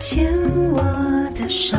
牵我的手，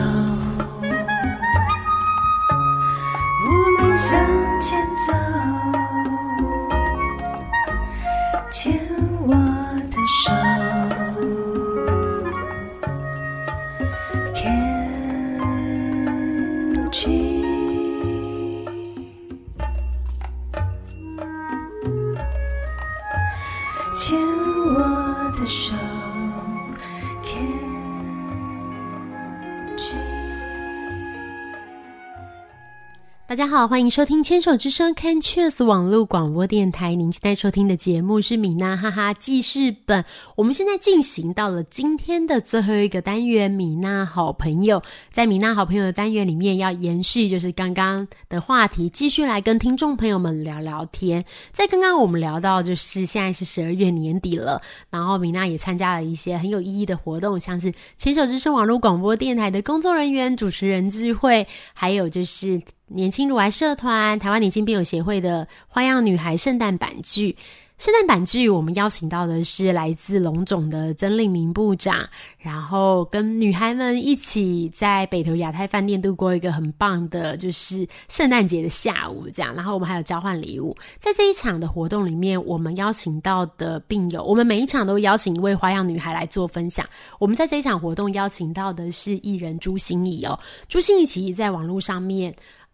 大家好，欢迎收听《牵手之声》Can Cheers 网络广播电台。您现在收听的节目是米娜哈哈记事本。我们现在进行到了今天的最后一个单元——米娜好朋友。在米娜好朋友的单元里面，要延续就是刚刚的话题，继续来跟听众朋友们聊聊天。在刚刚我们聊到，就是现在是十二月年底了，然后米娜也参加了一些很有意义的活动，像是牵手之声网络广播电台的工作人员、主持人聚会，还有就是。年轻乳癌社团、台湾年轻病友协会的花样女孩圣诞版剧。圣诞版剧，我们邀请到的是来自龙总的曾令明部长，然后跟女孩们一起在北投亚太饭店度过一个很棒的，就是圣诞节的下午，这样。然后我们还有交换礼物，在这一场的活动里面，我们邀请到的病友，我们每一场都邀请一位花样女孩来做分享。我们在这一场活动邀请到的是艺人朱心怡哦，朱心怡其实在网络上面。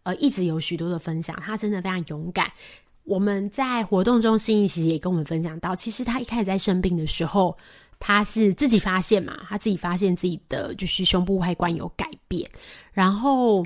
呃，一直有许多的分享，他真的非常勇敢。我们在活动中，心其实也跟我们分享到，其实他一开始在生病的时候，他是自己发现嘛，他自己发现自己的就是胸部外观有改变，然后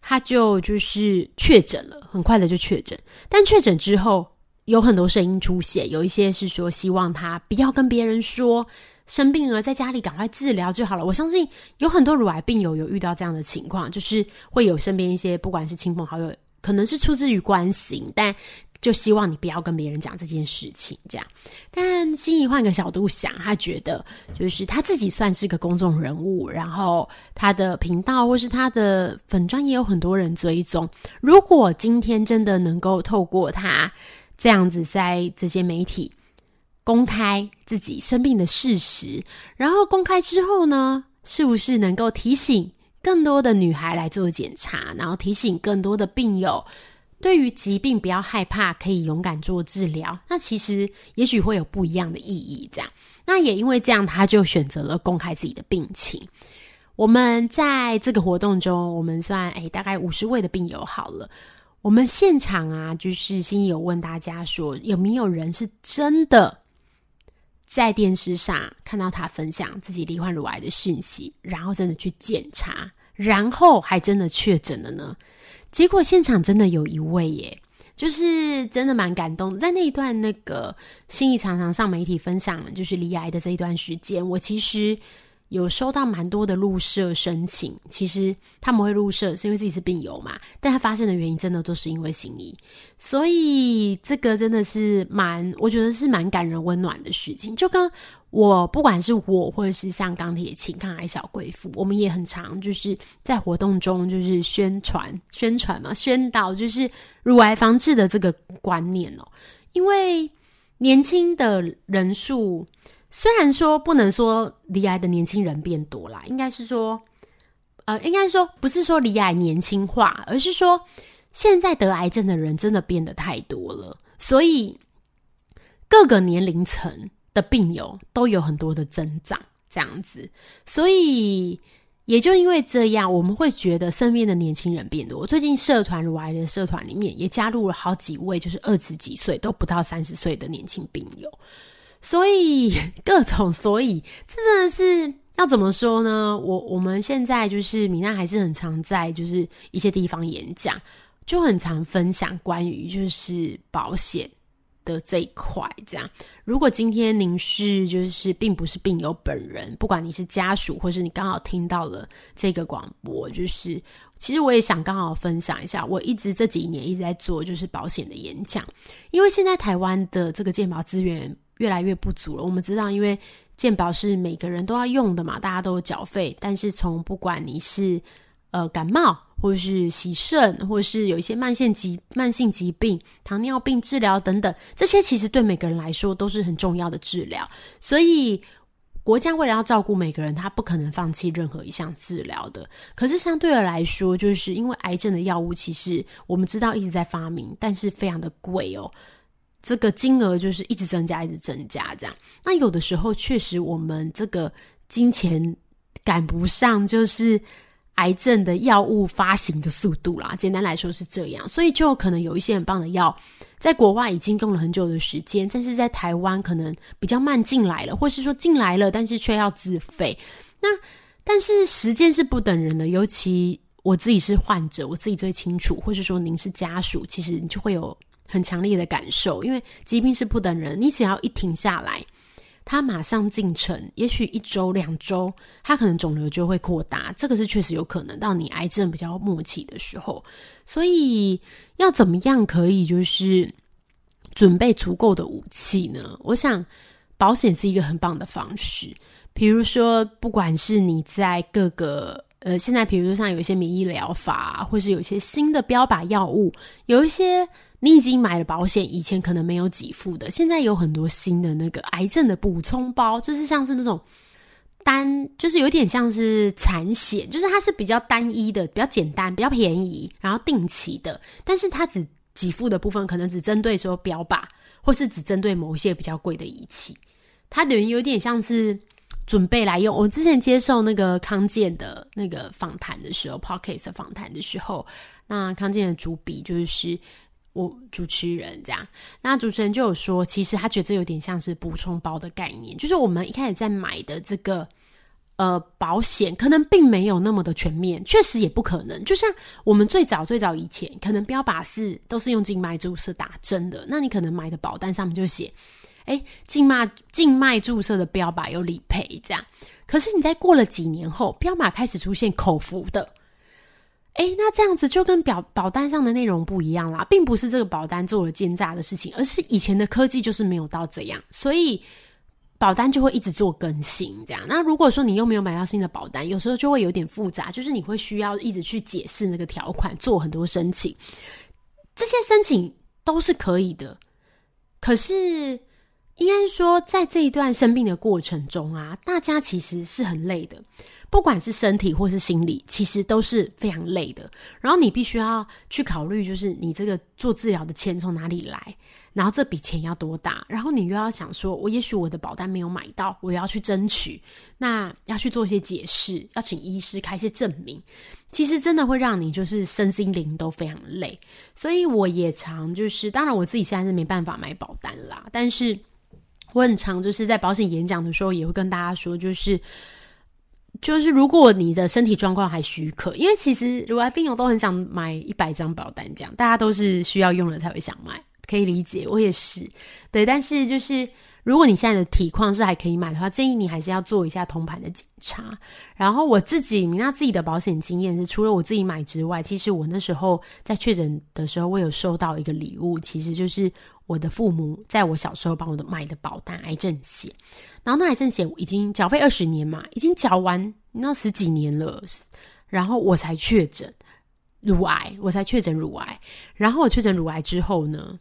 他就就是确诊了，很快的就确诊。但确诊之后，有很多声音出现，有一些是说希望他不要跟别人说。生病了，在家里赶快治疗就好了。我相信有很多乳癌病友有遇到这样的情况，就是会有身边一些不管是亲朋好友，可能是出自于关心，但就希望你不要跟别人讲这件事情。这样，但心怡换个角度想，他觉得就是他自己算是个公众人物，然后他的频道或是他的粉专也有很多人追踪。如果今天真的能够透过他这样子在这些媒体。公开自己生病的事实，然后公开之后呢，是不是能够提醒更多的女孩来做检查，然后提醒更多的病友，对于疾病不要害怕，可以勇敢做治疗？那其实也许会有不一样的意义。这样，那也因为这样，他就选择了公开自己的病情。我们在这个活动中，我们算诶大概五十位的病友好了。我们现场啊，就是心有问大家说，有没有人是真的？在电视上看到他分享自己罹患乳癌的讯息，然后真的去检查，然后还真的确诊了呢。结果现场真的有一位耶，就是真的蛮感动。在那一段那个心意常常上媒体分享，就是罹癌的这一段时间，我其实。有收到蛮多的入社申请，其实他们会入社是因为自己是病友嘛，但他发现的原因真的都是因为心意，所以这个真的是蛮，我觉得是蛮感人温暖的事情。就跟我不管是我或者是像钢铁情抗癌小贵妇，我们也很常就是在活动中就是宣传宣传嘛，宣导就是乳癌防治的这个观念哦，因为年轻的人数。虽然说不能说离癌的年轻人变多啦，应该是说，呃，应该说不是说离癌年轻化，而是说现在得癌症的人真的变得太多了，所以各个年龄层的病友都有很多的增长，这样子，所以也就因为这样，我们会觉得身边的年轻人变多。最近社团如癌的社团里面也加入了好几位，就是二十几岁都不到三十岁的年轻病友。所以各种，所以这真的是要怎么说呢？我我们现在就是米娜还是很常在就是一些地方演讲，就很常分享关于就是保险的这一块。这样，如果今天您是就是并不是病友本人，不管你是家属或是你刚好听到了这个广播，就是其实我也想刚好分享一下，我一直这几年一直在做就是保险的演讲，因为现在台湾的这个健保资源。越来越不足了。我们知道，因为健保是每个人都要用的嘛，大家都有缴费。但是从不管你是呃感冒，或是洗肾，或是有一些慢性疾慢性疾病、糖尿病治疗等等，这些其实对每个人来说都是很重要的治疗。所以国家为了要照顾每个人，他不可能放弃任何一项治疗的。可是相对的来说，就是因为癌症的药物，其实我们知道一直在发明，但是非常的贵哦。这个金额就是一直增加，一直增加这样。那有的时候确实我们这个金钱赶不上，就是癌症的药物发行的速度啦。简单来说是这样，所以就可能有一些很棒的药，在国外已经用了很久的时间，但是在台湾可能比较慢进来了，或是说进来了，但是却要自费。那但是时间是不等人的，尤其我自己是患者，我自己最清楚，或是说您是家属，其实你就会有。很强烈的感受，因为疾病是不等人，你只要一停下来，他马上进城，也许一周两周，他可能肿瘤就会扩大，这个是确实有可能到你癌症比较末期的时候。所以要怎么样可以就是准备足够的武器呢？我想保险是一个很棒的方式，比如说不管是你在各个呃，现在比如说像有一些免疫疗法，或是有一些新的标靶药物，有一些。你已经买了保险，以前可能没有给付的，现在有很多新的那个癌症的补充包，就是像是那种单，就是有点像是产险，就是它是比较单一的、比较简单、比较便宜，然后定期的，但是它只给付的部分可能只针对说标靶，或是只针对某一些比较贵的仪器，它等于有点像是准备来用。我之前接受那个康健的那个访谈的时候，Pocket 访谈的时候，那康健的主笔就是。我主持人这样，那主持人就有说，其实他觉得有点像是补充包的概念，就是我们一开始在买的这个呃保险，可能并没有那么的全面，确实也不可能。就像我们最早最早以前，可能标靶是都是用静脉注射打针的，那你可能买的保单上面就写，哎，静脉静脉注射的标靶有理赔这样。可是你在过了几年后，标靶开始出现口服的。哎，那这样子就跟表保单上的内容不一样啦，并不是这个保单做了奸诈的事情，而是以前的科技就是没有到这样，所以保单就会一直做更新。这样，那如果说你又没有买到新的保单，有时候就会有点复杂，就是你会需要一直去解释那个条款，做很多申请。这些申请都是可以的，可是应该说，在这一段生病的过程中啊，大家其实是很累的。不管是身体或是心理，其实都是非常累的。然后你必须要去考虑，就是你这个做治疗的钱从哪里来，然后这笔钱要多大，然后你又要想说，我也许我的保单没有买到，我要去争取，那要去做一些解释，要请医师开一些证明，其实真的会让你就是身心灵都非常累。所以我也常就是，当然我自己现在是没办法买保单啦，但是我很常就是在保险演讲的时候也会跟大家说，就是。就是如果你的身体状况还许可，因为其实如果病友都很想买一百张保单，这样大家都是需要用了才会想买，可以理解，我也是。对，但是就是如果你现在的体况是还可以买的话，建议你还是要做一下通盘的检查。然后我自己，那自己的保险经验是，除了我自己买之外，其实我那时候在确诊的时候，我有收到一个礼物，其实就是我的父母在我小时候帮我的买的保单，癌症险。然后那癌症险已经缴费二十年嘛，已经缴完那十几年了，然后我才确诊乳癌，我才确诊乳癌。然后我确诊乳癌之后呢，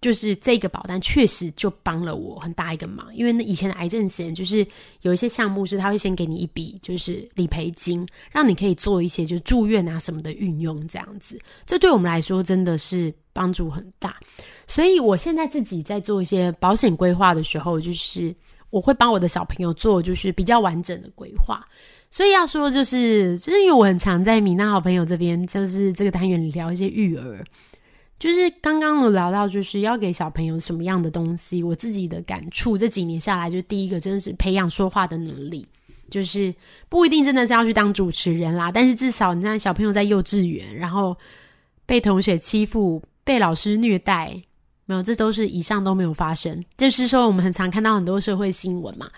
就是这个保单确实就帮了我很大一个忙，因为那以前的癌症险就是有一些项目是他会先给你一笔就是理赔金，让你可以做一些就住院啊什么的运用这样子，这对我们来说真的是帮助很大。所以我现在自己在做一些保险规划的时候，就是。我会帮我的小朋友做，就是比较完整的规划。所以要说，就是就是因为我很常在米娜好朋友这边，就是这个单元里聊一些育儿。就是刚刚有聊到，就是要给小朋友什么样的东西。我自己的感触，这几年下来，就第一个真的是培养说话的能力。就是不一定真的是要去当主持人啦，但是至少你看小朋友在幼稚园，然后被同学欺负，被老师虐待。没有，这都是以上都没有发生。就是说，我们很常看到很多社会新闻嘛，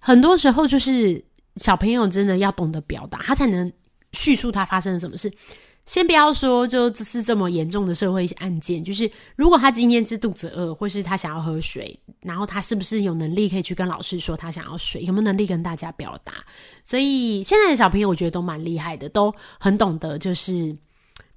很多时候就是小朋友真的要懂得表达，他才能叙述他发生了什么事。先不要说，就只是这么严重的社会案件，就是如果他今天是肚子饿，或是他想要喝水，然后他是不是有能力可以去跟老师说他想要水，有没有能力跟大家表达？所以现在的小朋友，我觉得都蛮厉害的，都很懂得就是。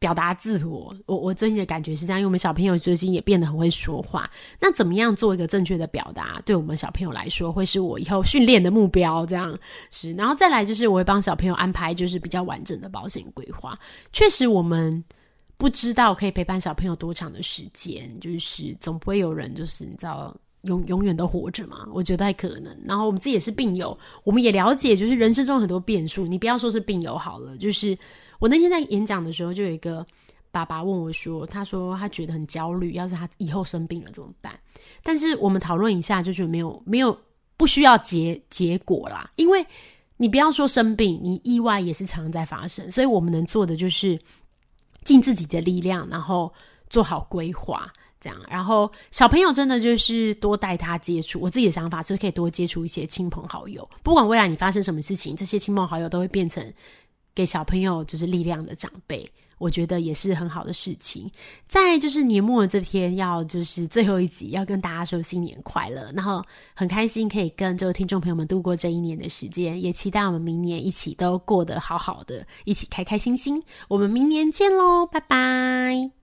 表达自我。我我最近的感觉是这样，因为我们小朋友最近也变得很会说话。那怎么样做一个正确的表达，对我们小朋友来说，会是我以后训练的目标。这样是，然后再来就是我会帮小朋友安排就是比较完整的保险规划。确实，我们不知道可以陪伴小朋友多长的时间，就是总不会有人就是你知道。永永远都活着嘛？我觉得不太可能。然后我们自己也是病友，我们也了解，就是人生中很多变数。你不要说是病友好了，就是我那天在演讲的时候，就有一个爸爸问我说：“他说他觉得很焦虑，要是他以后生病了怎么办？”但是我们讨论一下，就是没有没有不需要结结果啦，因为你不要说生病，你意外也是常在发生。所以我们能做的就是尽自己的力量，然后做好规划。这样，然后小朋友真的就是多带他接触。我自己的想法是可以多接触一些亲朋好友，不管未来你发生什么事情，这些亲朋好友都会变成给小朋友就是力量的长辈。我觉得也是很好的事情。在就是年末的这天，要就是最后一集，要跟大家说新年快乐。然后很开心可以跟这个听众朋友们度过这一年的时间，也期待我们明年一起都过得好好的，一起开开心心。我们明年见喽，拜拜。